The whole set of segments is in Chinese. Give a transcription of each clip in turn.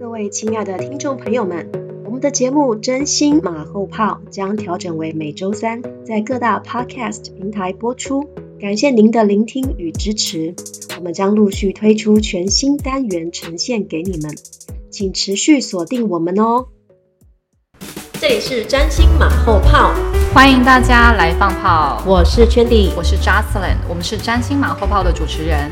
各位亲爱的听众朋友们，我们的节目《真心马后炮》将调整为每周三在各大 Podcast 平台播出。感谢您的聆听与支持，我们将陆续推出全新单元呈现给你们，请持续锁定我们哦。这里是占星马后炮，欢迎大家来放炮。我是圈弟，我是 Jocelyn，我们是占星马后炮的主持人。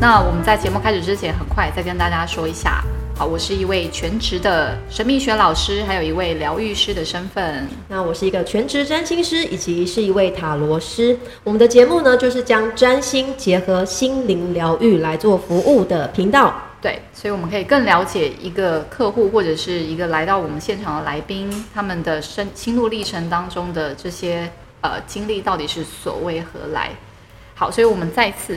那我们在节目开始之前，很快再跟大家说一下，好，我是一位全职的神秘学老师，还有一位疗愈师的身份。那我是一个全职占星师，以及是一位塔罗师。我们的节目呢，就是将占星结合心灵疗愈来做服务的频道。对，所以我们可以更了解一个客户或者是一个来到我们现场的来宾，他们的生心路历程当中的这些呃经历到底是所为何来。好，所以我们再次。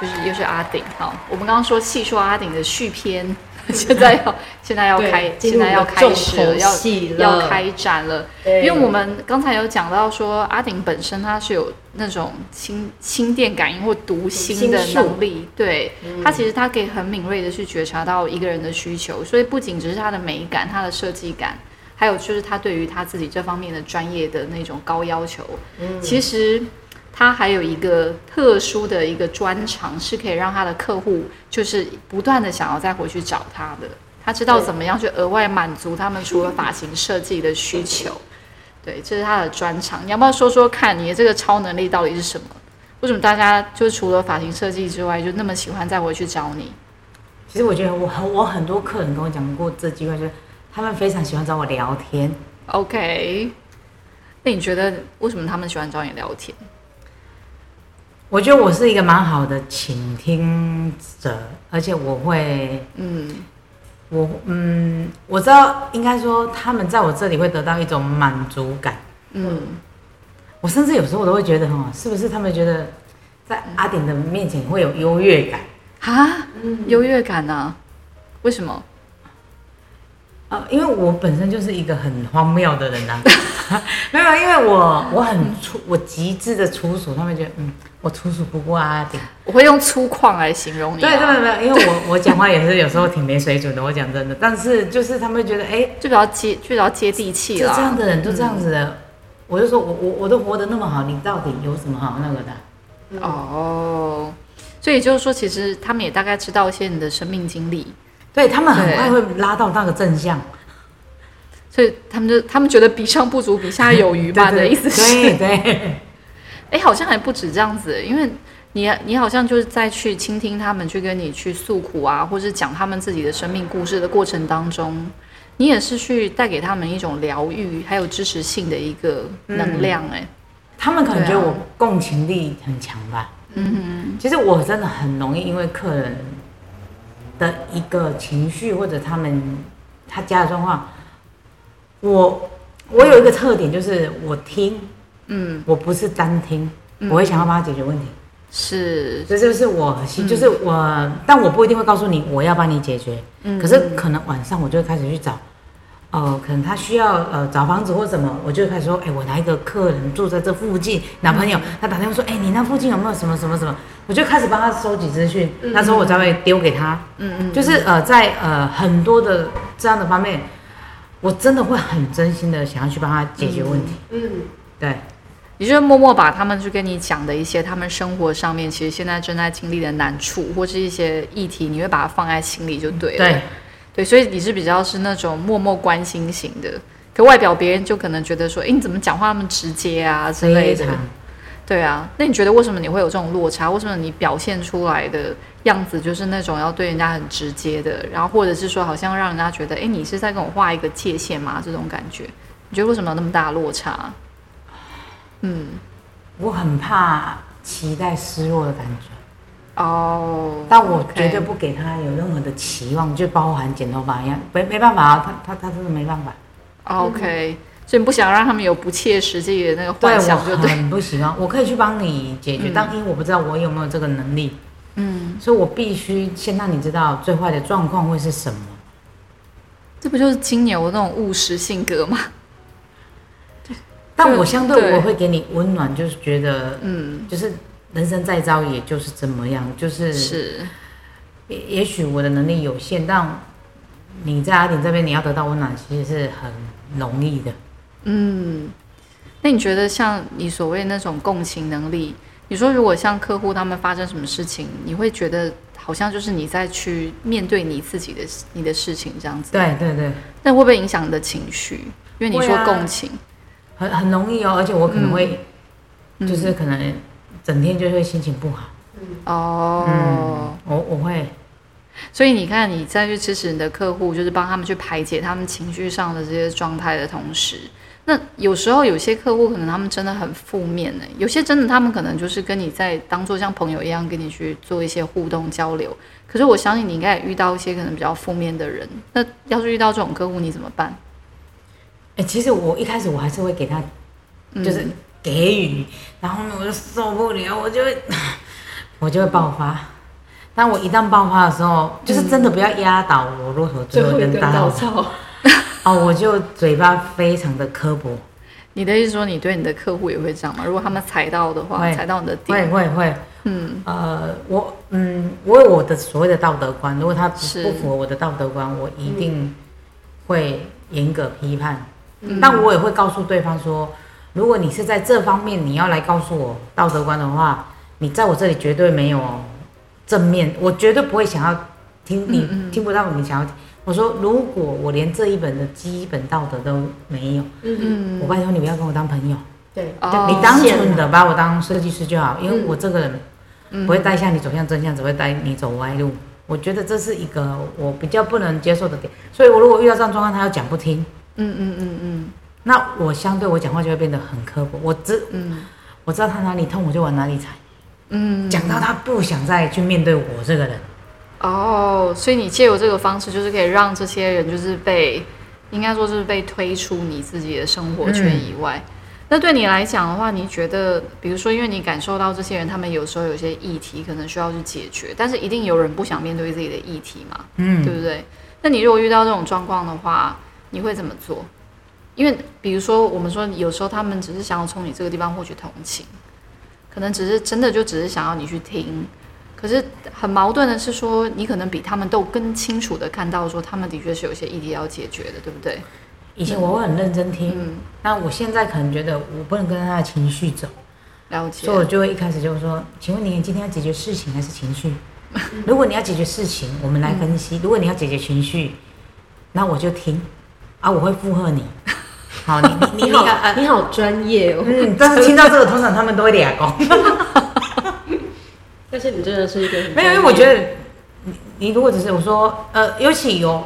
就是又是阿顶，好，我们刚刚说细说阿顶的续篇，现在要现在要开，现在要开始了，要要开展了。因为我们刚才有讲到说，阿顶本身他是有那种心心电感应或读心的能力，对，他其实他可以很敏锐的去觉察到一个人的需求，所以不仅只是他的美感、他的设计感，还有就是他对于他自己这方面的专业的那种高要求，其实。他还有一个特殊的一个专长，是可以让他的客户就是不断的想要再回去找他的。他知道怎么样去额外满足他们除了发型设计的需求。对，这是他的专长。你要不要说说看，你的这个超能力到底是什么？为什么大家就除了发型设计之外，就那么喜欢再回去找你？其实我觉得我很我很多客人跟我讲过这句话，就是他们非常喜欢找我聊天。OK，那你觉得为什么他们喜欢找你聊天？我觉得我是一个蛮好的倾听者，而且我会，嗯，我嗯，我知道应该说他们在我这里会得到一种满足感，嗯，我甚至有时候我都会觉得哈，是不是他们觉得在阿典的面前会有优越感啊？优越感呢？为什么？呃，因为我本身就是一个很荒谬的人呐，没有，因为我我很粗，我极致的粗俗，他们觉得嗯。我粗俗不过阿顶，我会用粗犷来形容你。对，对，对，因为我我讲话也是有时候挺没水准的。我讲真的，但是就是他们觉得，哎，就比较接，就比较接地气了。就这样的人，就这样子的。我就说我我我都活得那么好，你到底有什么好那个的？哦，所以就是说，其实他们也大概知道一些你的生命经历。对他们很快会拉到那个正向，所以他们就他们觉得比上不足，比下有余吧 的意思是。对对。哎，好像还不止这样子，因为你你好像就是在去倾听他们，去跟你去诉苦啊，或是讲他们自己的生命故事的过程当中，你也是去带给他们一种疗愈还有支持性的一个能量。哎，他们可能觉得我共情力很强吧？嗯哼，其实我真的很容易因为客人的一个情绪或者他们他家的状况，我我有一个特点就是我听。嗯，我不是单听，我会想要帮他解决问题。是，这就是我，就是我，但我不一定会告诉你我要帮你解决。嗯，可是可能晚上我就会开始去找，哦，可能他需要呃找房子或什么，我就开始说，哎，我哪一个客人住在这附近，男朋友，他打电话说，哎，你那附近有没有什么什么什么？我就开始帮他收集资讯，那时候我才会丢给他。嗯嗯，就是呃在呃很多的这样的方面，我真的会很真心的想要去帮他解决问题。嗯，对。你就默默把他们去跟你讲的一些他们生活上面其实现在正在经历的难处或是一些议题，你会把它放在心里就对了。对，对，所以你是比较是那种默默关心型的，可外表别人就可能觉得说，哎，你怎么讲话那么直接啊之类的。对啊，那你觉得为什么你会有这种落差？为什么你表现出来的样子就是那种要对人家很直接的，然后或者是说好像让人家觉得，哎，你是在跟我画一个界限吗？这种感觉，你觉得为什么有那么大的落差？嗯，我很怕期待失落的感觉哦，但我绝对不给他有任何的期望，就包含剪头发一样，没没办法啊，他他他真的没办法。OK，所以你不想让他们有不切实际的那个幻想，就对，很不喜欢。我可以去帮你解决，但因为我不知道我有没有这个能力，嗯，所以我必须先让你知道最坏的状况会是什么。这不就是金牛那种务实性格吗？但我相对我会给你温暖，就是觉得，嗯，就是人生再糟，也就是怎么样，就是是，也也许我的能力有限，但你在阿顶这边你要得到温暖，其实是很容易的。嗯，那你觉得像你所谓那种共情能力，你说如果像客户他们发生什么事情，你会觉得好像就是你在去面对你自己的你的事情这样子，对对对，那会不会影响你的情绪？因为你说共情，很很容易哦，而且我可能会、嗯。就是可能整天就会心情不好。哦。嗯，我我会所以你看，你再去支持你的客户，就是帮他们去排解他们情绪上的这些状态的同时，那有时候有些客户可能他们真的很负面呢，有些真的他们可能就是跟你在当做像朋友一样跟你去做一些互动交流。可是我相信你应该也遇到一些可能比较负面的人，那要是遇到这种客户，你怎么办？哎、其实我一开始我还是会给他，就是给予，然后呢我就受不了，我就会 我就会爆发。但我一旦爆发的时候，就是真的不要压倒我骆驼最后一根稻草。草，哦，我就嘴巴非常的刻薄，你的意思说你对你的客户也会这样吗？如果他们踩到的话，会踩到你的会点，会会，嗯，呃，我嗯，我有我的所谓的道德观，如果他不不符合我的道德观，我一定会严格批判。嗯。但我也会告诉对方说，如果你是在这方面你要来告诉我道德观的话，你在我这里绝对没有正面，我绝对不会想要听你、嗯嗯。听不到你想要听。我说，如果我连这一本的基本道德都没有，嗯，嗯我拜托你不要跟我当朋友，对，哦。你单纯的把我当设计师就好，因为嗯我这个人嗯不会带向你走向真相，只会带你走歪路。我觉得这是一个我比较不能接受的点，所以我如果遇到这样状况，他要讲不听，嗯嗯嗯嗯那我相对我讲话就会变得很刻薄。我知嗯我知道他哪里痛，我就往哪里踩，嗯，讲到他不想再去面对我这个人。哦，所以你借由这个方式，就是可以让这些人就是被，应该说是被推出你自己的生活圈以外。那对你来讲的话，你觉得，比如说，因为你感受到这些人，他们有时候有些议题可能需要去解决，但是一定有人不想面对自己的议题嘛，嗯对嗯，不对？那你如果遇到这种状况的话，你会怎么做？因为比如说，我们说有时候他们只是想要从你这个地方获取同情，可能只是真的就只是想要你去听。可是很矛盾的是说，你可能比他们都更清楚的看到说，他们的确是有一些议题要解决的，对不对？以前我会很认真听，嗯，那我现在可能觉得我不能跟他的情绪走，了解所以。我就会一开始就说：“请问你今天要解决事情还是情绪？如果你要解决事情，我们来分析；如果你要解决情绪，那我就听啊，我会附和你。好，你你你你好 你好专业哦，嗯，但是听到这个，通常他们都会俩公。但是你真的是一个很没有，因为我觉得你你如果只是我说呃，尤其有，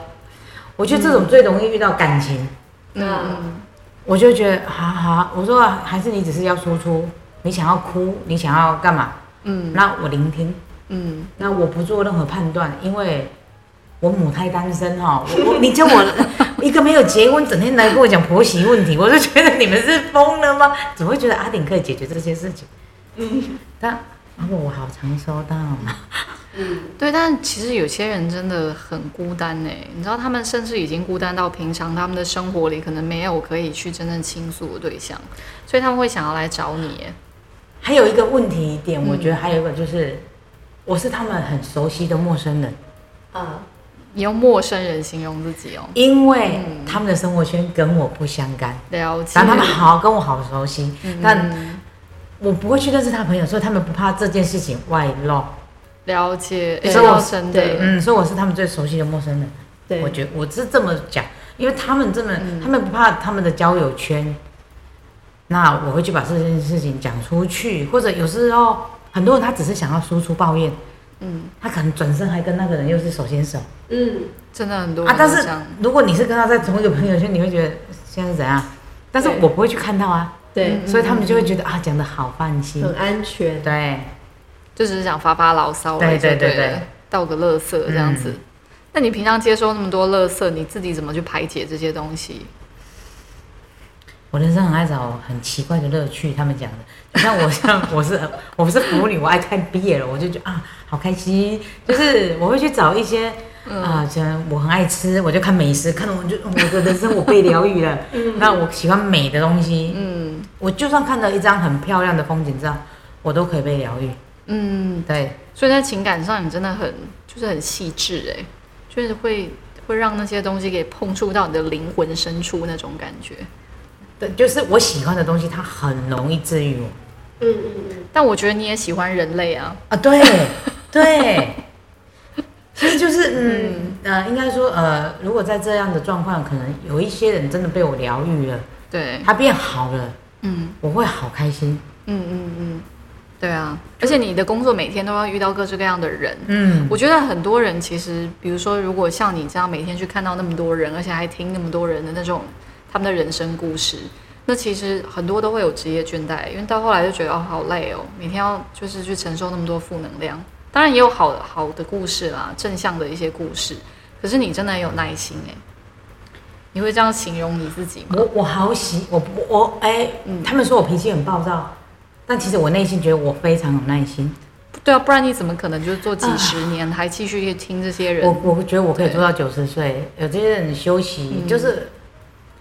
我觉得这种最容易遇到感情，嗯我就觉得好好，我说还是你只是要输出，你想要哭，你想要干嘛？嗯那我聆听。嗯那我不做任何判断，因为我母胎单身哈，我我你叫我一个没有结婚，整天来跟我讲婆媳问题，我就觉得你们是疯了吗？怎么会觉得阿鼎可以解决这些事情？嗯，但啊我好常收到嘛，嗯，对，但其实有些人真的很孤单呢。你知道，他们甚至已经孤单到平常他们的生活里可能没有可以去真正倾诉的对象，所以他们会想要来找你耶。还有一个问题点，嗯我觉得还有一个就是，我是他们很熟悉的陌生人，啊，你用陌生人形容自己哦，因为嗯他们的生活圈跟我不相干，了解。但他们好跟我好熟悉，嗯但我不会去认识他朋友，所以他们不怕这件事情外露。了解，对这倒真的对。嗯，所以我是他们最熟悉的陌生人。对，我觉得我是这么讲，因为他们这么，嗯他们不怕他们的交友圈，那我会去把这件事情讲出去，或者有时候很多人他只是想要输出抱怨，嗯，他可能转身还跟那个人又是手牵手。嗯，真的很多啊，但是。如果你是跟他在同一个朋友圈，你会觉得现在是怎样？但是我不会去看到啊，对，嗯所以他们就会觉得啊讲的好放心。很，安全，对，就只是想发发牢骚，对对对对倒个乐色这样子。嗯。那你平常接收那么多乐色，你自己怎么去排解这些东西？我人生很爱找很奇怪的乐趣，他们讲的，就像我像我是我不是腐女，我爱看 BL，我就觉得啊好开心，就是我会去找一些嗯。啊，像我很爱吃，我就看美食，看到我就我的人生我被疗愈了。那我喜欢美的东西，嗯。我就算看到一张很漂亮的风景照，我都可以被疗愈。嗯，对，所以在情感上你真的很就是很细致哎，就是会会让那些东西给碰触到你的灵魂深处那种感觉。对，就是我喜欢的东西，它很容易治愈我。嗯嗯嗯，但我觉得你也喜欢人类啊，啊，对对，其实就是嗯呃，应该说呃，如果在这样的状况，可能有一些人真的被我疗愈了，对，他变好了，嗯我会好开心。嗯嗯嗯，对啊，而且你的工作每天都要遇到各式各样的人。嗯，我觉得很多人其实，比如说，如果像你这样每天去看到那么多人，而且还听那么多人的那种他们的人生故事，那其实很多都会有职业倦怠，因为到后来就觉得哦好累哦，每天要就是去承受那么多负能量。当然也有好好的故事啦，正向的一些故事。可是你真的很有耐心哎，你会这样形容你自己吗？我我好喜我我哎，嗯他们说我脾气很暴躁，但其实我内心觉得我非常有耐心。对啊，不然你怎么可能就是做几十年还继续去听这些人？我我觉得我可以做到九十岁，有这些人休息，嗯就是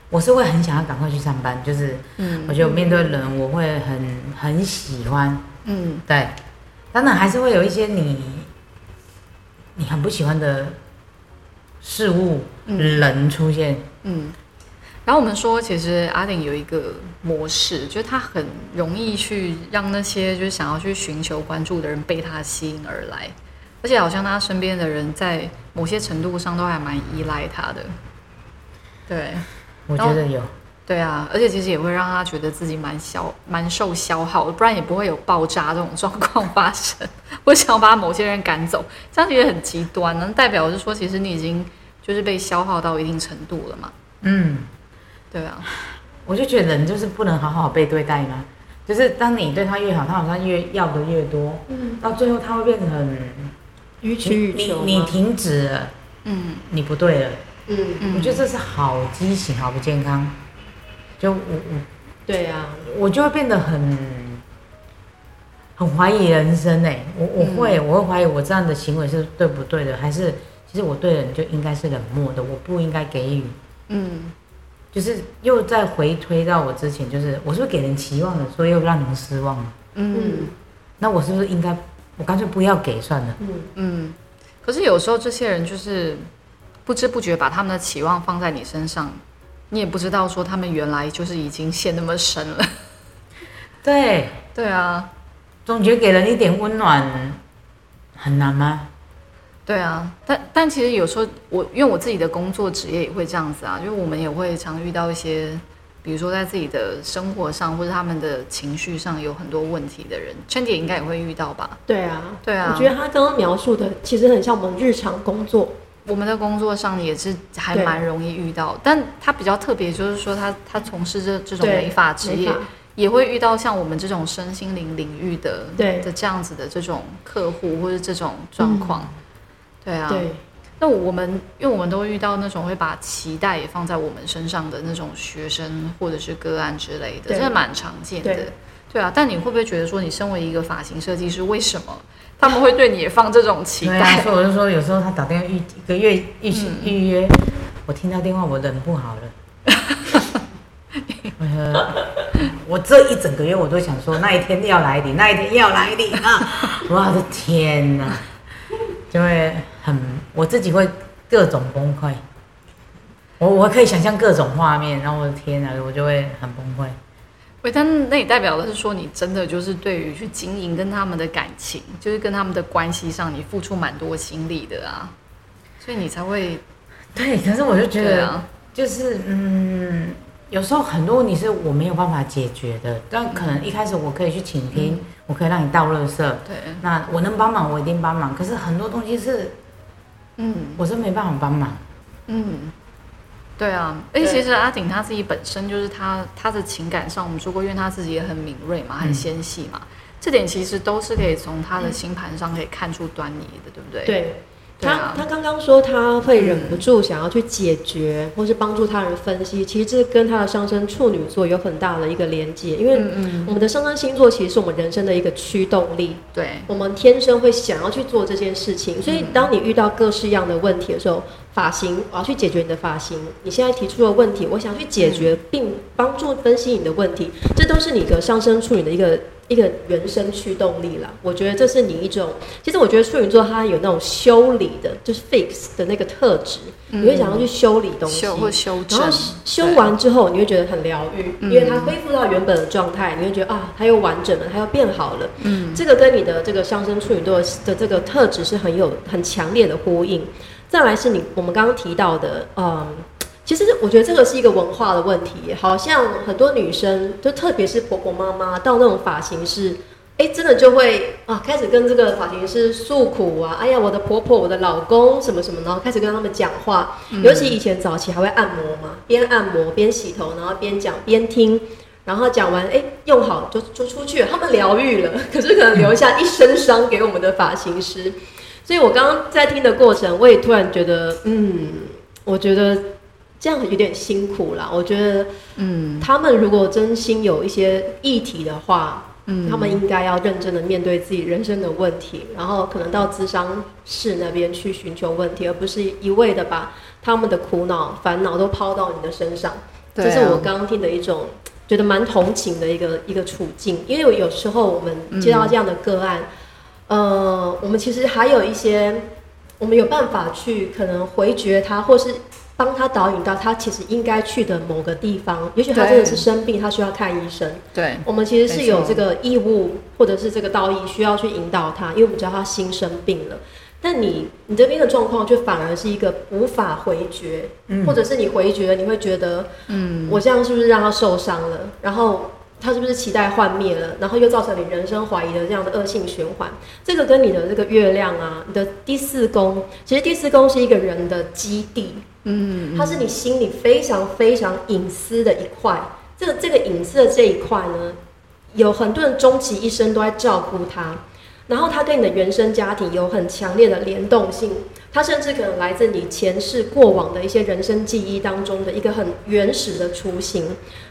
我是会很想要赶快去上班，就是嗯我觉得我面对人我会很很喜欢，嗯。对，当然还是会有一些你你很不喜欢的事物、嗯。人出现，嗯。然后我们说，其实阿玲有一个模式，就是他很容易去让那些就是想要去寻求关注的人被他吸引而来，而且好像他身边的人在某些程度上都还蛮依赖他的。对，我觉得有。对啊，而且其实也会让他觉得自己蛮消、蛮受消耗的，不然也不会有爆炸这种状况发生。我想要把某些人赶走，这样其实很极端，能代表是说，其实你已经就是被消耗到一定程度了嘛？嗯，对啊，我就觉得人就是不能好好被对待嘛，就是当你对他越好，他好像越要的越多，嗯，到最后他会变成很予取予你求吗你停止了，嗯你不对了，嗯，嗯，我觉得这是好畸形，好不健康。就我我对啊，我就会变得很很怀疑人生哎、我我会、我会怀疑我这样的行为是对不对的，还是其实我对人就应该是冷漠的，我不应该给予，嗯就是又再回推到我之前，就是我是不是给人期望了，所以又让人失望了？嗯那我是不是应该我干脆不要给算了？嗯嗯。可是有时候这些人就是不知不觉把他们的期望放在你身上，你也不知道说他们原来就是已经陷那么深了。对，对啊，总觉得给人一点温暖很难吗？对啊，但但其实有时候我因为我自己的工作职业也会这样子啊，就是我们也会常遇到一些，比如说在自己的生活上或者他们的情绪上有很多问题的人，圈姐应该也会遇到吧？对啊，对啊我觉得他刚刚描述的其实很像我们日常工作，我们的工作上也是还蛮容易遇到，但他比较特别，就是说他他从事这这种美发职业，也会遇到像我们这种身心灵领域的对。的这样子的这种客户或者这种状况，对啊，对，那我们因为我们都遇到那种会把期待也放在我们身上的那种学生或者是个案之类的，对。这蛮常见的对。啊，但你会不会觉得说，你身为一个发型设计师，为什么他们会对你也放这种期对啊，待？所以我就说，有时候他打电话预一个月预嗯预约，我听到电话我忍不好了。我说我这一整个月我都想说那一天要来临，那一天要来临啊！我的天哪，就会很我自己会各种崩溃。我我可以想象各种画面，然后我的天哪，我就会很崩溃。喂，但那也代表的是说，你真的就是对于去经营跟他们的感情，就是跟他们的关系上，你付出蛮多心力的啊，所以你才会 对，可是我就觉得，啊，就是嗯，有时候很多问题是我没有办法解决的，但可能一开始我可以去倾听，我可以让你倒垃圾，对，那我能帮忙我一定帮忙。可是很多东西是嗯。我是没办法帮忙，嗯，对啊，而且其实阿顶他自己本身就是他他的情感上，我们说过，因为他自己也很敏锐嘛，很纤细嘛，这点其实都是可以从他的星盘上可以看出端倪的，对不对？对。他他刚刚说他会忍不住想要去解决，或是帮助他人分析，其实这跟他的上升处女座有很大的一个连接，因为嗯嗯，我们的上升星座其实是我们人生的一个驱动力，对，我们天生会想要去做这件事情，所以当你遇到各式样的问题的时候，发型，我要去解决你的发型。你现在提出的问题，我想去解决并帮助分析你的问题，这都是你的上升处女的一个。一个原生驱动力啦，我觉得这是你一种。其实我觉得处女座它有那种修理的，就是 fix 的那个特质，你会想要去修理东西，修或修正。然后修完之后，你会觉得很疗愈，因为它恢复到原本的状态，你会觉得啊，它又完整了，它又变好了。嗯，这个跟你的这个上升处女座的这个特质是很有很强烈的呼应。再来是你我们刚刚提到的，嗯。其实我觉得这个是一个文化的问题，好像很多女生，就特别是婆婆妈妈到那种发型师，哎，真的就会啊，开始跟这个发型师诉苦啊，哎呀，我的婆婆、我的老公什么什么，然后开始跟他们讲话。尤其以前早期还会按摩嘛，边按摩边洗头，然后边讲边听，然后讲完，哎，用好就就出去，他们疗愈了，可是可能留下一身伤给我们的发型师。所以我刚刚在听的过程，我也突然觉得，嗯，我觉得。这样有点辛苦啦。我觉得，嗯，他们如果真心有一些议题的话，嗯，他们应该要认真的面对自己人生的问题，然后可能到咨商室那边去寻求问题，而不是一味的把他们的苦恼、烦恼都抛到你的身上。这是我刚刚听的一种觉得蛮同情的一个一个处境，因为有时候我们接到这样的个案，呃，我们其实还有一些，我们有办法去可能回绝他，或是。帮他导引到他其实应该去的某个地方，也许他真的是生病，他需要看医生。对，我们其实是有这个义务，或者是这个道义需要去引导他，因为我们知道他心生病了。但你你这边的状况就反而是一个无法回绝，或者是你回绝，你会觉得，嗯，我这样是不是让他受伤了？然后。他是不是期待幻灭了，然后又造成你人生怀疑的这样的恶性循环？这个跟你的这个月亮啊，你的第四宫，其实第四宫是一个人的基地，嗯，它是你心里非常非常隐私的一块。这个这个隐私的这一块呢，有很多人终其一生都在照顾他，然后他跟你的原生家庭有很强烈的联动性。它甚至可能来自你前世过往的一些人生记忆当中的一个很原始的雏形。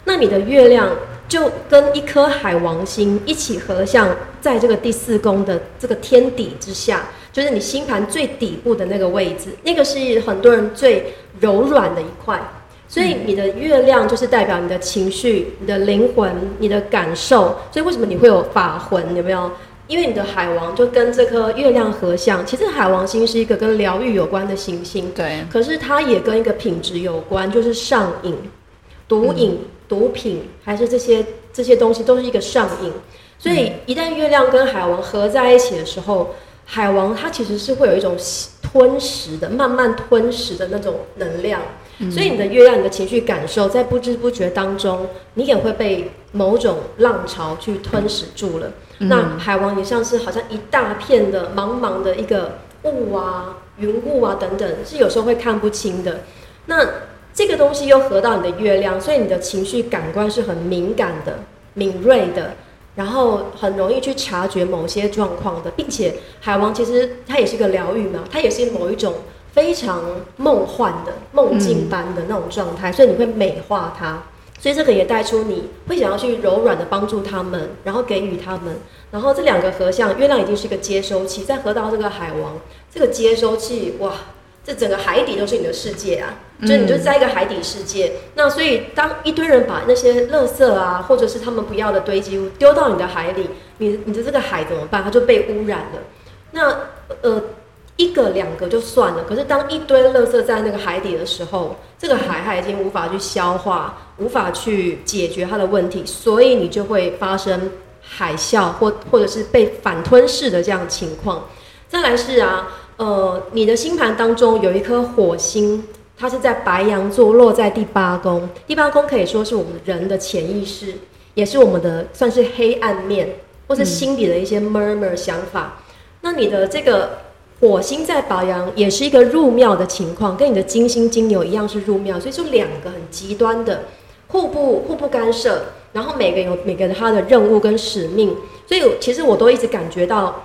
那你的月亮就跟一颗海王星一起合相，在这个第四宫的这个天底之下，就是你星盘最底部的那个位置，那个是很多人最柔软的一块。所以你的月亮就是代表你的情绪、你的灵魂、你的感受。所以为什么你会有法魂？有没有？因为你的海王就跟这颗月亮合相，其实海王星是一个跟疗愈有关的行星，对。可是它也跟一个品质有关，就是上瘾、毒瘾、毒品，还是这些这些东西都是一个上瘾。所以一旦月亮跟海王合在一起的时候，海王它其实是会有一种吞食的、慢慢吞食的那种能量。所以你的月亮、你的情绪感受，在不知不觉当中，你也会被某种浪潮去吞噬住了。那海王也像是好像一大片的茫茫的一个雾啊、云雾啊等等，是有时候会看不清的。那这个东西又合到你的月亮，所以你的情绪感官是很敏感的、敏锐的，然后很容易去察觉某些状况的，并且海王其实它也是个疗愈嘛，它也是某一种非常梦幻的梦境般的那种状态，所以你会美化它。所以这个也带出你会想要去柔软的帮助他们，然后给予他们，然后这两个合相，月亮已经是一个接收器，在合到这个海王，这个接收器，哇，这整个海底都是你的世界啊，就你就在一个海底世界。那所以当一堆人把那些垃圾啊，或者是他们不要的堆积物丢到你的海里，你你的这个海怎么办？它就被污染了。那呃。一个两个就算了，可是当一堆垃圾在那个海底的时候，这个海它已经无法去消化，无法去解决它的问题，所以你就会发生海啸或或者是被反吞噬的这样情况。再来是啊，呃，你的星盘当中有一颗火星，它是在白羊座，落在第八宫。第八宫可以说是我们人的潜意识，也是我们的算是黑暗面，或是心底的一些 murmur 想法。那你的这个。火星在白羊也是一个入庙的情况，跟你的金星金牛一样是入庙，所以就两个很极端的互不互不干涉，然后每个有每个人他的任务跟使命，所以其实我都一直感觉到，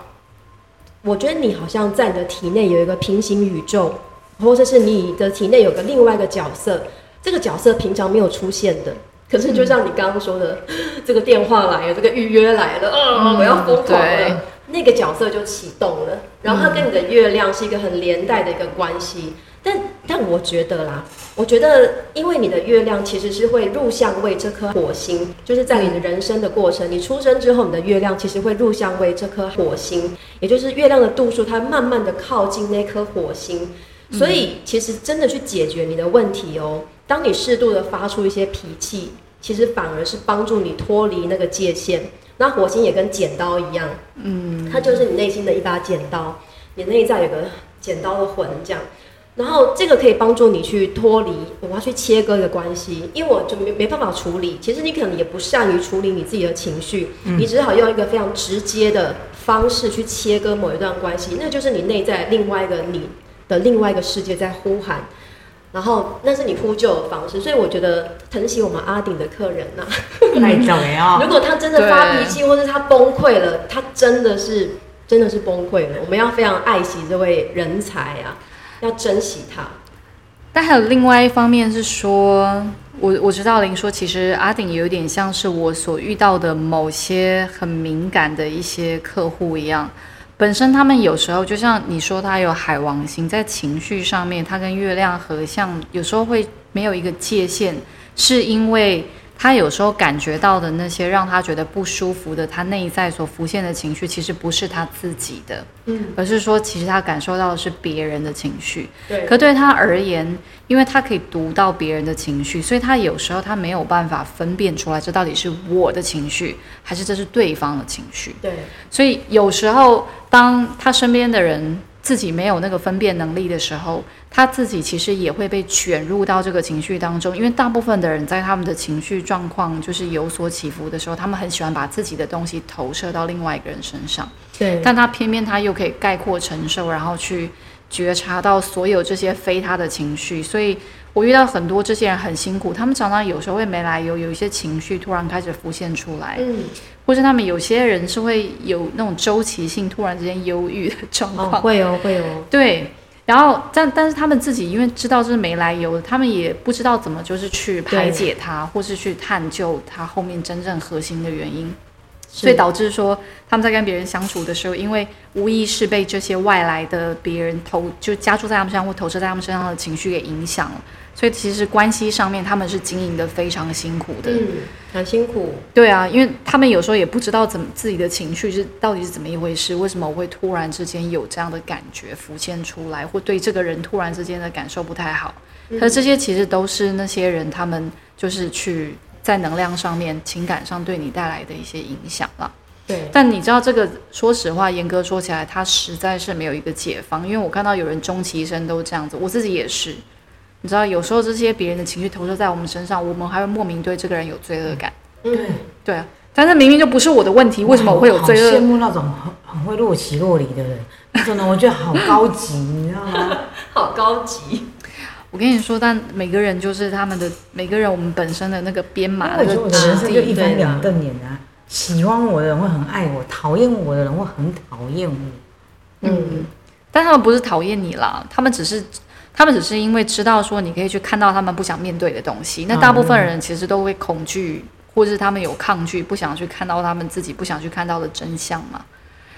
我觉得你好像在你的体内有一个平行宇宙，或者是你的体内有个另外一个角色，这个角色平常没有出现的，可是就像你刚刚说的，这个电话来了，这个预约来了，啊，我要疯狂了。那个角色就启动了，然后它跟你的月亮是一个很连带的一个关系，但但我觉得啦，我觉得因为你的月亮其实是会入相位这颗火星，就是在你的人生的过程，你出生之后，你的月亮其实会入相位这颗火星，也就是月亮的度数，它慢慢的靠近那颗火星，所以其实真的去解决你的问题哦。当你适度的发出一些脾气，其实反而是帮助你脱离那个界限。那火星也跟剪刀一样，嗯，它就是你内心的一把剪刀，你内在有个剪刀的魂这样。然后这个可以帮助你去脱离，我要去切割一个关系，因为我就没没办法处理。其实你可能也不善于处理你自己的情绪，你只好用一个非常直接的方式去切割某一段关系，那就是你内在另外一个你的另外一个世界在呼喊，然后那是你呼救的方式。所以我觉得疼惜我们阿顶的客人呐，如果他真的发脾气，或是他崩溃了，他真的是真的是崩溃了，我们要非常爱惜这位人才啊。要珍惜他，但还有另外一方面是说，我我知道林说，其实阿顶有点像是我所遇到的某些很敏感的一些客户一样，本身他们有时候就像你说，他有海王星在情绪上面，他跟月亮合相，有时候会没有一个界限，是因为。他有时候感觉到的那些让他觉得不舒服的，他内在所浮现的情绪，其实不是他自己的，嗯，而是说，其实他感受到的是别人的情绪。对。可对他而言，因为他可以读到别人的情绪，所以他有时候他没有办法分辨出来，这到底是我的情绪，还是这是对方的情绪。对。所以有时候，当他身边的人自己没有那个分辨能力的时候，他自己其实也会被卷入到这个情绪当中，因为大部分的人在他们的情绪状况就是有所起伏的时候，他们很喜欢把自己的东西投射到另外一个人身上。对，但他偏偏他又可以概括承受，然后去觉察到所有这些非他的情绪。所以我遇到很多这些人很辛苦，他们常常有时候会没来由，有一些情绪突然开始浮现出来，嗯，或是他们有些人是会有那种周期性突然之间忧郁的状况，会哦，会哦，对。然后，但但是他们自己因为知道这是没来由的，他们也不知道怎么就是去排解它，或是去探究它后面真正核心的原因，所以导致说他们在跟别人相处的时候，因为无意识被这些外来的别人投就加注在他们身上或投射在他们身上的情绪给影响了。所以其实关系上面他们是经营的非常辛苦的，嗯，很辛苦。对啊，因为他们有时候也不知道怎么自己的情绪是到底是怎么一回事，为什么我会突然之间有这样的感觉浮现出来，或对这个人突然之间的感受不太好。可这些其实都是那些人他们就是去在能量上面、情感上对你带来的一些影响了。对。但你知道这个，说实话，严格说起来，它实在是没有一个解方，因为我看到有人终其一生都这样子，我自己也是。你知道，有时候这些别人的情绪投射在我们身上，我们还会莫名对这个人有罪恶感。对，对啊，但是明明就不是我的问题，为什么我会有罪恶？羡慕那种很很会若即若离的人，真的我觉得好高级，你知道吗？好高级。我跟你说，但每个人就是他们的每个人，我们本身的那个编码那个质地就一翻两瞪眼啊！喜欢我的人会很爱我，讨厌我的人会很讨厌我。嗯，但他们不是讨厌你啦，他们只是。他们只是因为知道说你可以去看到他们不想面对的东西，那大部分人其实都会恐惧，或者是他们有抗拒，不想去看到他们自己不想去看到的真相嘛。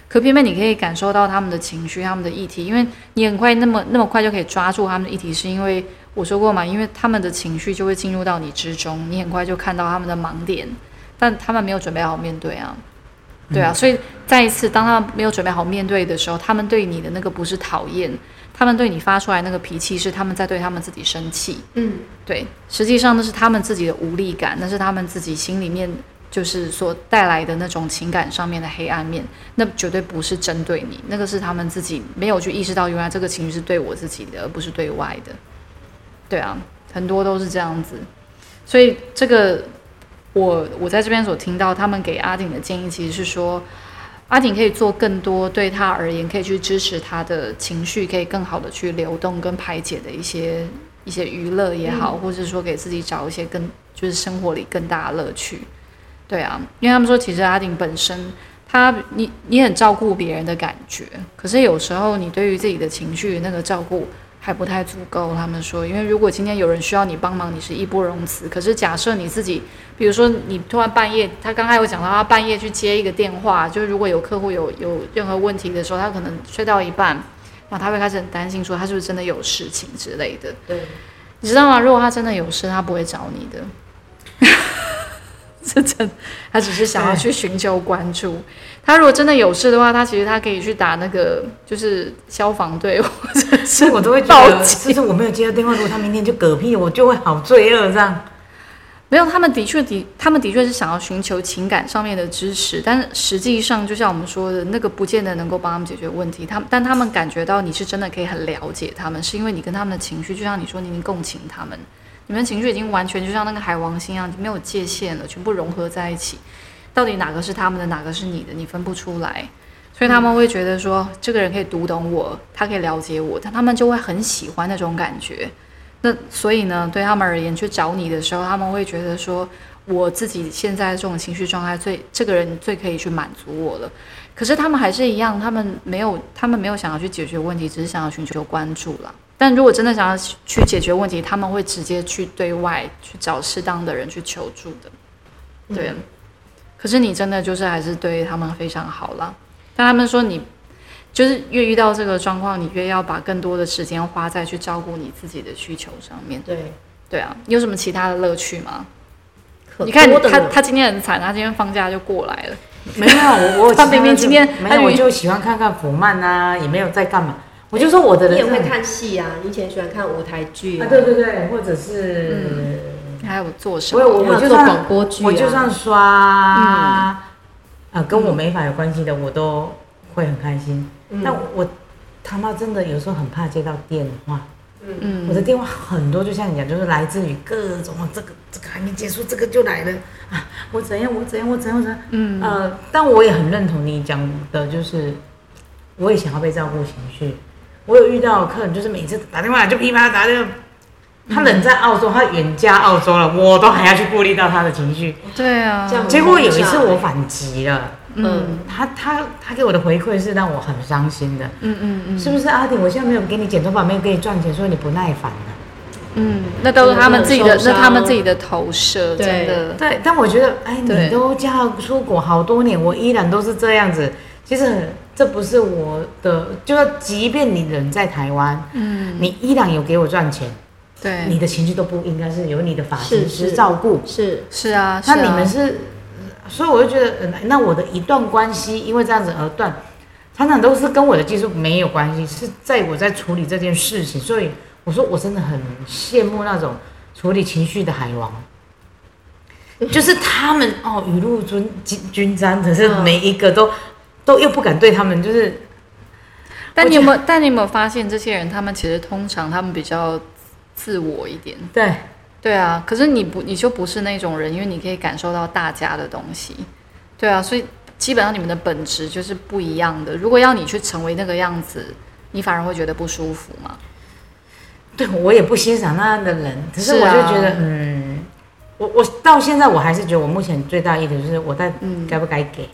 可偏偏你可以感受到他们的情绪、他们的议题，因为你很快那么那么快就可以抓住他们的议题，是因为我说过嘛，因为他们的情绪就会进入到你之中，你很快就看到他们的盲点，但他们没有准备好面对啊，对啊，所以再一次，当他们没有准备好面对的时候，他们对你的那个不是讨厌。他们对你发出来那个脾气，是他们在对他们自己生气。嗯，对，实际上那是他们自己的无力感，那是他们自己心里面就是所带来的那种情感上面的黑暗面。那绝对不是针对你，那个是他们自己没有去意识到，原来这个情绪是对我自己的，而不是对外的。对啊，很多都是这样子。所以这个，我我在这边所听到他们给阿顶的建议，其实是说。阿景可以做更多，对他而言可以去支持他的情绪，可以更好的去流动跟排解的一些一些娱乐也好，或者说给自己找一些更就是生活里更大的乐趣。对啊，因为他们说其实阿顶本身他你你很照顾别人的感觉，可是有时候你对于自己的情绪那个照顾。还不太足够，他们说，因为如果今天有人需要你帮忙，你是义不容辞。可是假设你自己，比如说你突然半夜，他刚才有讲到，他半夜去接一个电话，就是如果有客户有有任何问题的时候，他可能睡到一半，然后他会开始很担心，说他是不是真的有事情之类的。对，你知道吗？如果他真的有事，他不会找你的。是真，他只是想要去寻求关注。他如果真的有事的话，他其实他可以去打那个就是消防队，或者是我都会报，警就是我没有接到电话，如果他明天就嗝屁，我就会好罪恶这样。没有，他们的确的，他们的确是想要寻求情感上面的支持，但是实际上，就像我们说的，那个不见得能够帮他们解决问题。他们，但他们感觉到你是真的可以很了解他们，是因为你跟他们的情绪，就像你说，你已经共情他们，你们情绪已经完全就像那个海王星一样，没有界限了，全部融合在一起。到底哪个是他们的，哪个是你的，你分不出来。所以他们会觉得说，这个人可以读懂我，他可以了解我，但他们就会很喜欢那种感觉。那所以呢，对他们而言，去找你的时候，他们会觉得说，我自己现在这种情绪状态最，这个人最可以去满足我了。可是他们还是一样，他们没有，他们没有想要去解决问题，只是想要寻求关注了。但如果真的想要去解决问题，他们会直接去对外去找适当的人去求助的。对，可是你真的就是还是对他们非常好啦。但他们说你就是越遇到这个状况，你越要把更多的时间花在去照顾你自己的需求上面。对，对啊，你有什么其他的乐趣吗？你看他，他今天很惨，他今天放假就过来了。没有，我我他明明今天他没有，我就喜欢看看福曼啊，也没有在干嘛。我就说我的你也会看戏啊？你以前喜欢看舞台剧啊，对对对，或者是还有做什我么？我我就算还有做广播剧啊。我就算刷，啊，跟我没法有关系的，我都会很开心。嗯。但我他妈真的有时候很怕接到电话，嗯。我的电话很多，就像你讲，就是来自于各种这个这个还没结束，这个就来了。啊，我怎样我怎样我怎样我怎样，嗯。呃，但我也很认同你讲的，就是我也想要被照顾情绪。我有遇到客人，就是每次打电话来就噼啪打电话，他人在澳洲，他远嫁澳洲了，我都还要去顾虑到他的情绪。对啊，这样结果有一次我反击了，嗯他他他给我的回馈是让我很伤心的，嗯嗯嗯是不是阿婷？我现在没有给你剪头发，没有给你赚钱，所以你不耐烦了。嗯，那都是他们自己的，那他们自己的投射，对真的。对，但我觉得，哎，你都嫁出国好多年，我依然都是这样子。其实这不是我的，就是即便你人在台湾，嗯，你依然有给我赚钱，对，你的情绪都不应该是由你的发型是师照顾。是是啊，那是啊。你们是，所以我就觉得，呃那我的一段关系因为这样子而断，常常都是跟我的技术没有关系，是在我在处理这件事情。所以我说我真的很羡慕那种处理情绪的海王，就是他们哦雨露均均均沾，可是嗯。每一个都、都又不敢对他们，就是但你有没有？但你有没有发现，这些人他们其实通常他们比较自我一点。对对啊，可是你不，你就不是那种人，因为你可以感受到大家的东西。对啊，所以基本上你们的本质就是不一样的。如果要你去成为那个样子，你反而会觉得不舒服嘛。对我也不欣赏那样的人，可是我就觉得，嗯，我我到现在我还是觉得我目前最大一点就是我在嗯该不该给。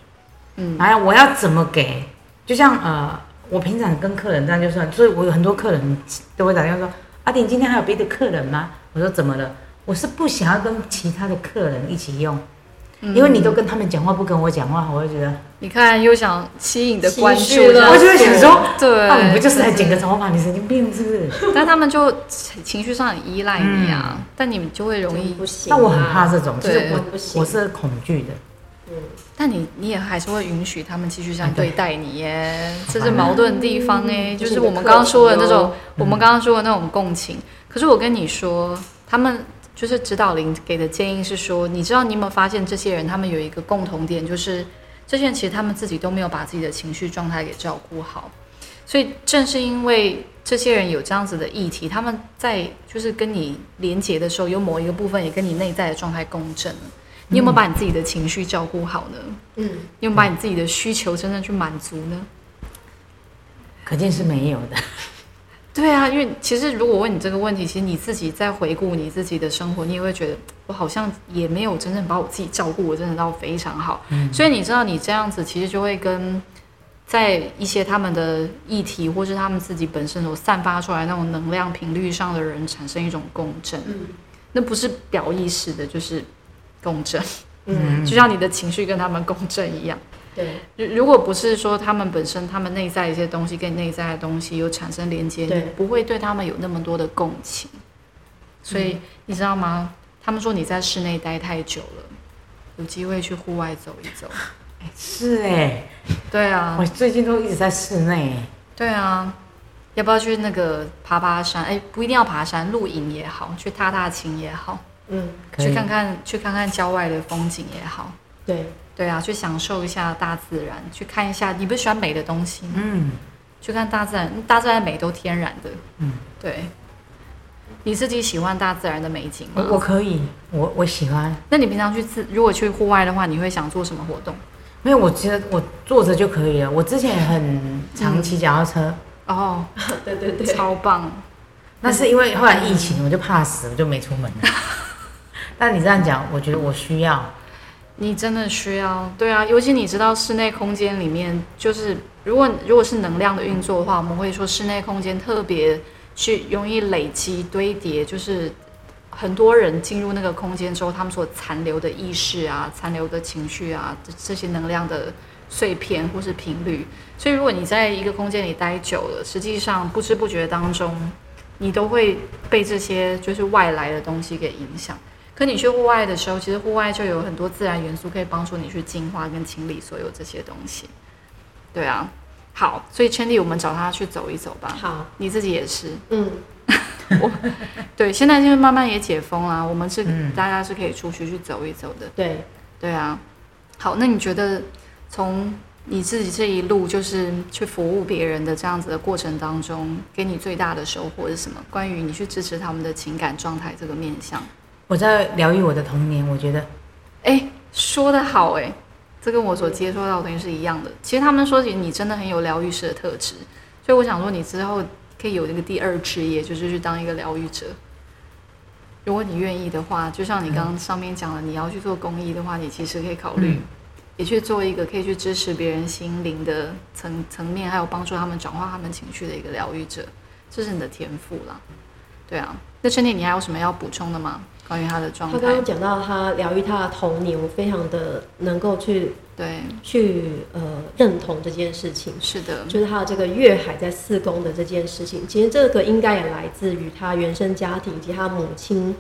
嗯还有我要怎么给？就像呃，我平常跟客人这样就算，所以我有很多客人都会打电话说：“阿婷，今天还有别的客人吗？”我说：“怎么了？我是不想要跟其他的客人一起用，因为你都跟他们讲话，不跟我讲话，我会觉得，你看，又想吸引你的关注，我就会想说，对，啊，你不就是来剪个头发？你神经病是不是？但他们就情绪上很依赖你啊，但你们就会容易不行啊。但我很怕这种，其实我我是恐惧的。但你你也还是会允许他们继续这样啊对对待你耶，这是矛盾的地方哎，嗯就是我们刚刚说的那种，我嗯们刚刚说的那种共情。可是我跟你说，他们就是指导灵给的建议是说，你知道你有没有发现这些人他们有一个共同点，就是这些人其实他们自己都没有把自己的情绪状态给照顾好，所以正是因为这些人有这样子的议题，他们在就是跟你连接的时候，有某一个部分也跟你内在的状态共振了。你有没有把你自己的情绪照顾好呢？嗯，你有没有把你自己的需求真正去满足呢？肯定是没有的。对啊，因为其实如果问你这个问题，其实你自己在回顾你自己的生活，你也会觉得我好像也没有真正把我自己照顾我真的到非常好。所以你知道，你这样子其实就会跟在一些他们的议题，或是他们自己本身所散发出来那种能量频率上的人产生一种共振。嗯那不是表意识的，就是共振。嗯，就像你的情绪跟他们共振一样。对如如果不是说他们本身他们内在一些东西跟你内在的东西有产生连接，对你不会对他们有那么多的共情。所以、你知道吗？他们说你在室内待太久了，有机会去户外走一走。是哎，对啊我，最近都一直在室内。对啊，要不要去那个爬爬山？哎，不一定要爬山，露营也好，去踏踏青也好，嗯，去看看去看看郊外的风景也好。对对啊，去享受一下大自然，去看一下。你不是喜欢美的东西吗？嗯，去看大自然，大自然美都天然的。嗯，对。你自己喜欢大自然的美景我吗？我可以，我我喜欢，那你平常去自如果去户外的话，你会想做什么活动？没有我觉得我坐着就可以了。我之前很常骑脚踏车，哦，对对对，超棒！那是因为后来疫情，我就怕死，我就没出门了。但你这样讲，我觉得我需要。你真的需要，对啊，尤其你知道室内空间里面，就是如果如果是能量的运作的话，我们会说室内空间特别去容易累积堆叠，就是很多人进入那个空间之后，他们所残留的意识啊、残留的情绪啊，这这些能量的碎片或是频率。所以，如果你在一个空间里待久了，实际上不知不觉当中，你都会被这些就是外来的东西给影响。可你去户外的时候，其实户外就有很多自然元素可以帮助你去净化跟清理所有这些东西。对啊，好，所以 Chandy，我们找他去走一走吧。好，你自己也是，嗯，我对，现在就是慢慢也解封啦，我们是、嗯大家是可以出去去走一走的。对，对啊，好，那你觉得从你自己这一路就是去服务别人的这样子的过程当中，给你最大的收获是什么？关于你去支持他们的情感状态这个面向？我在疗愈我的童年，我觉得哎，说的好哎，这跟我所接触到的东西是一样的。其实他们说，起你真的很有疗愈师的特质，所以我想说，你之后可以有一个第二职业，就是去当一个疗愈者。如果你愿意的话，就像你刚刚上面讲了，你要去做公益的话，你其实可以考虑嗯也去做一个可以去支持别人心灵的层层面，还有帮助他们转化他们情绪的一个疗愈者，这是你的天赋啦。对啊，那春天你还有什么要补充的吗？关于他的状态他刚？刚讲到他疗愈他的童年，我非常的能够去对，去呃认同这件事情。是的，就是他的这个月海在四宫的这件事情，其实这个应该也来自于他原生家庭以及他母亲，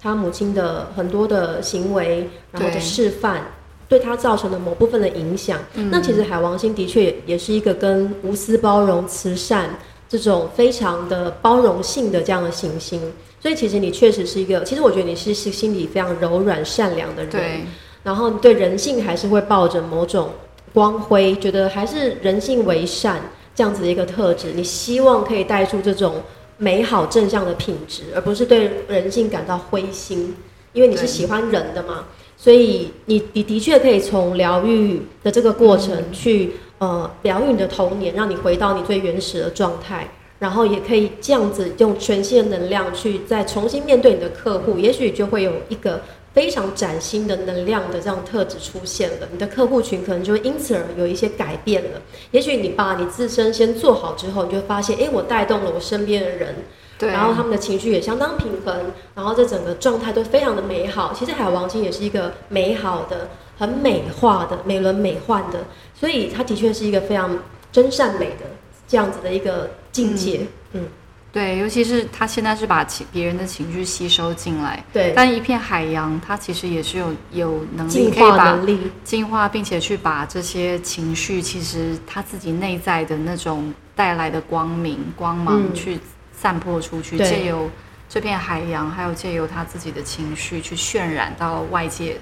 他母亲的很多的行为，然后的示范，对他造成的某部分的影响。嗯那其实海王星的确也是一个跟无私包容、慈善这种非常的包容性的这样的行星，所以其实你确实是一个，其实我觉得你是心心里非常柔软善良的人，对，然后你对人性还是会抱着某种光辉，觉得还是人性为善这样子的一个特质，你希望可以带出这种美好正向的品质，而不是对人性感到灰心，因为你是喜欢人的嘛，所以你你的确可以从疗愈的这个过程去、呃疗愈你的童年，让你回到你最原始的状态。然后也可以这样子用全新的能量去再重新面对你的客户，也许就会有一个非常崭新的能量的这样特质出现了，你的客户群可能就会因此而有一些改变了。也许你把你自身先做好之后，你就会发现，诶，我带动了我身边的人，对，然后他们的情绪也相当平衡，然后这整个状态都非常的美好。其实海王星也是一个美好的、很美化的、美轮美奂的，所以它的确是一个非常真善美的这样子的一个境界。嗯，对，尤其是他现在是把情别人的情绪吸收进来，对，但一片海洋，它其实也是有有能力进可以把化能力，净化，并且去把这些情绪，其实他自己内在的那种带来的光明、光芒嗯。去散播出去，对。借由这片海洋，还有借由他自己的情绪去渲染到外界，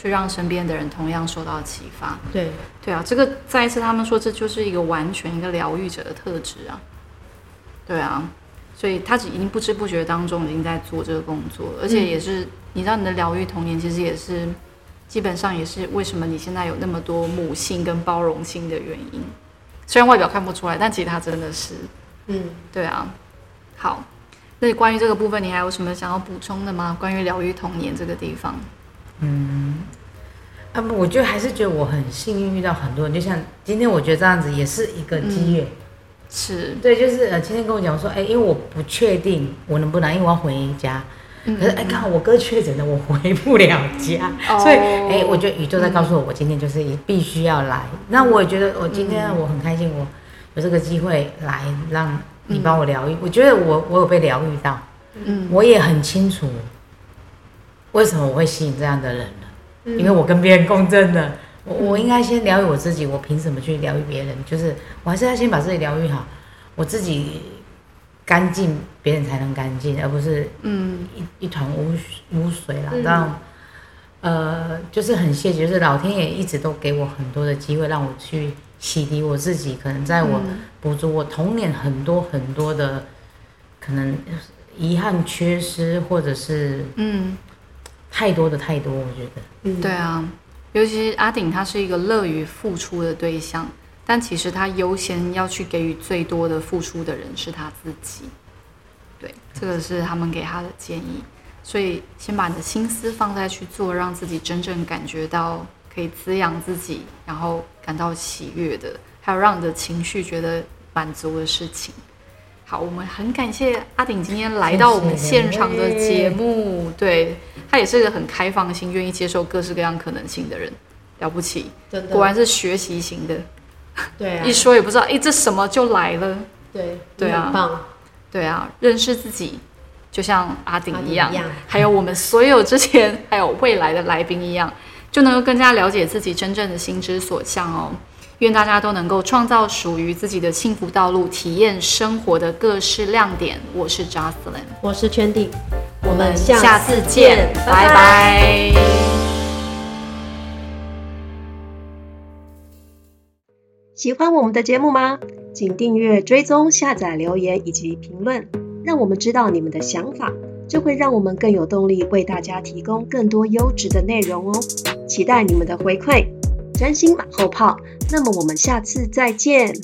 去让身边的人同样受到启发。对，对啊，这个再一次他们说这就是一个完全一个疗愈者的特质啊。对啊，所以他已经不知不觉当中已经在做这个工作，而且也是、你知道你的疗愈童年其实也是基本上也是为什么你现在有那么多母性跟包容性的原因。虽然外表看不出来，但其实他真的是嗯。对啊。好，那关于这个部分，你还有什么想要补充的吗？关于疗愈童年这个地方？啊不，我觉得还是觉得我很幸运遇到很多人，就像今天我觉得这样子也是一个机缘。是，对，就是呃，今天跟我讲说，哎，因为我不确定我能不能，因为我要回家，可是哎，刚好我哥确诊了，我回不了家，哦。所以哎，我觉得宇宙在告诉我，我今天就是必须要来。那我也觉得我今天我很开心，我有这个机会来让你帮我疗愈。我觉得我我有被疗愈到，嗯。我也很清楚为什么我会吸引这样的人了，因为我跟别人共振了。我我应该先疗愈我自己，我凭什么去疗愈别人？就是我还是要先把自己疗愈好，我自己干净，别人才能干净，而不是嗯一一团污污水啦。嗯然后，呃，就是很谢谢，就是老天爷一直都给我很多的机会，让我去洗涤我自己。可能在我嗯补足我童年很多很多的可能遗憾、缺失，或者是嗯，太多的太多，我觉得。嗯对啊，尤其是阿顶，他是一个乐于付出的对象，但其实他优先要去给予最多的付出的人是他自己。对，这个是他们给他的建议。所以，先把你的心思放在去做，让自己真正感觉到可以滋养自己，然后感到喜悦的，还有让你的情绪觉得满足的事情。好，我们很感谢阿顶今天来到我们现场的节目，对他也是个很开放性、愿意接受各式各样可能性的人，了不起，真的。果然是学习型的，对啊。一，说也不知道，哎，这什么就来了，对对啊。对啊，认识自己，就像阿顶一样，阿顶一样。还有我们所有之前 还有未来的来宾一样，就能够更加了解自己真正的心之所向哦。愿大家都能够创造属于自己的幸福道路，体验生活的各式亮点。我是 Jocelyn，我是圈地，我们我们下下次见，，拜拜喜欢我们的节目吗？请订阅、追踪、下载、留言以及评论，让我们知道你们的想法，这会让我们更有动力为大家提供更多优质的内容哦。期待你们的回馈，专心马后炮。那么我们下次再见。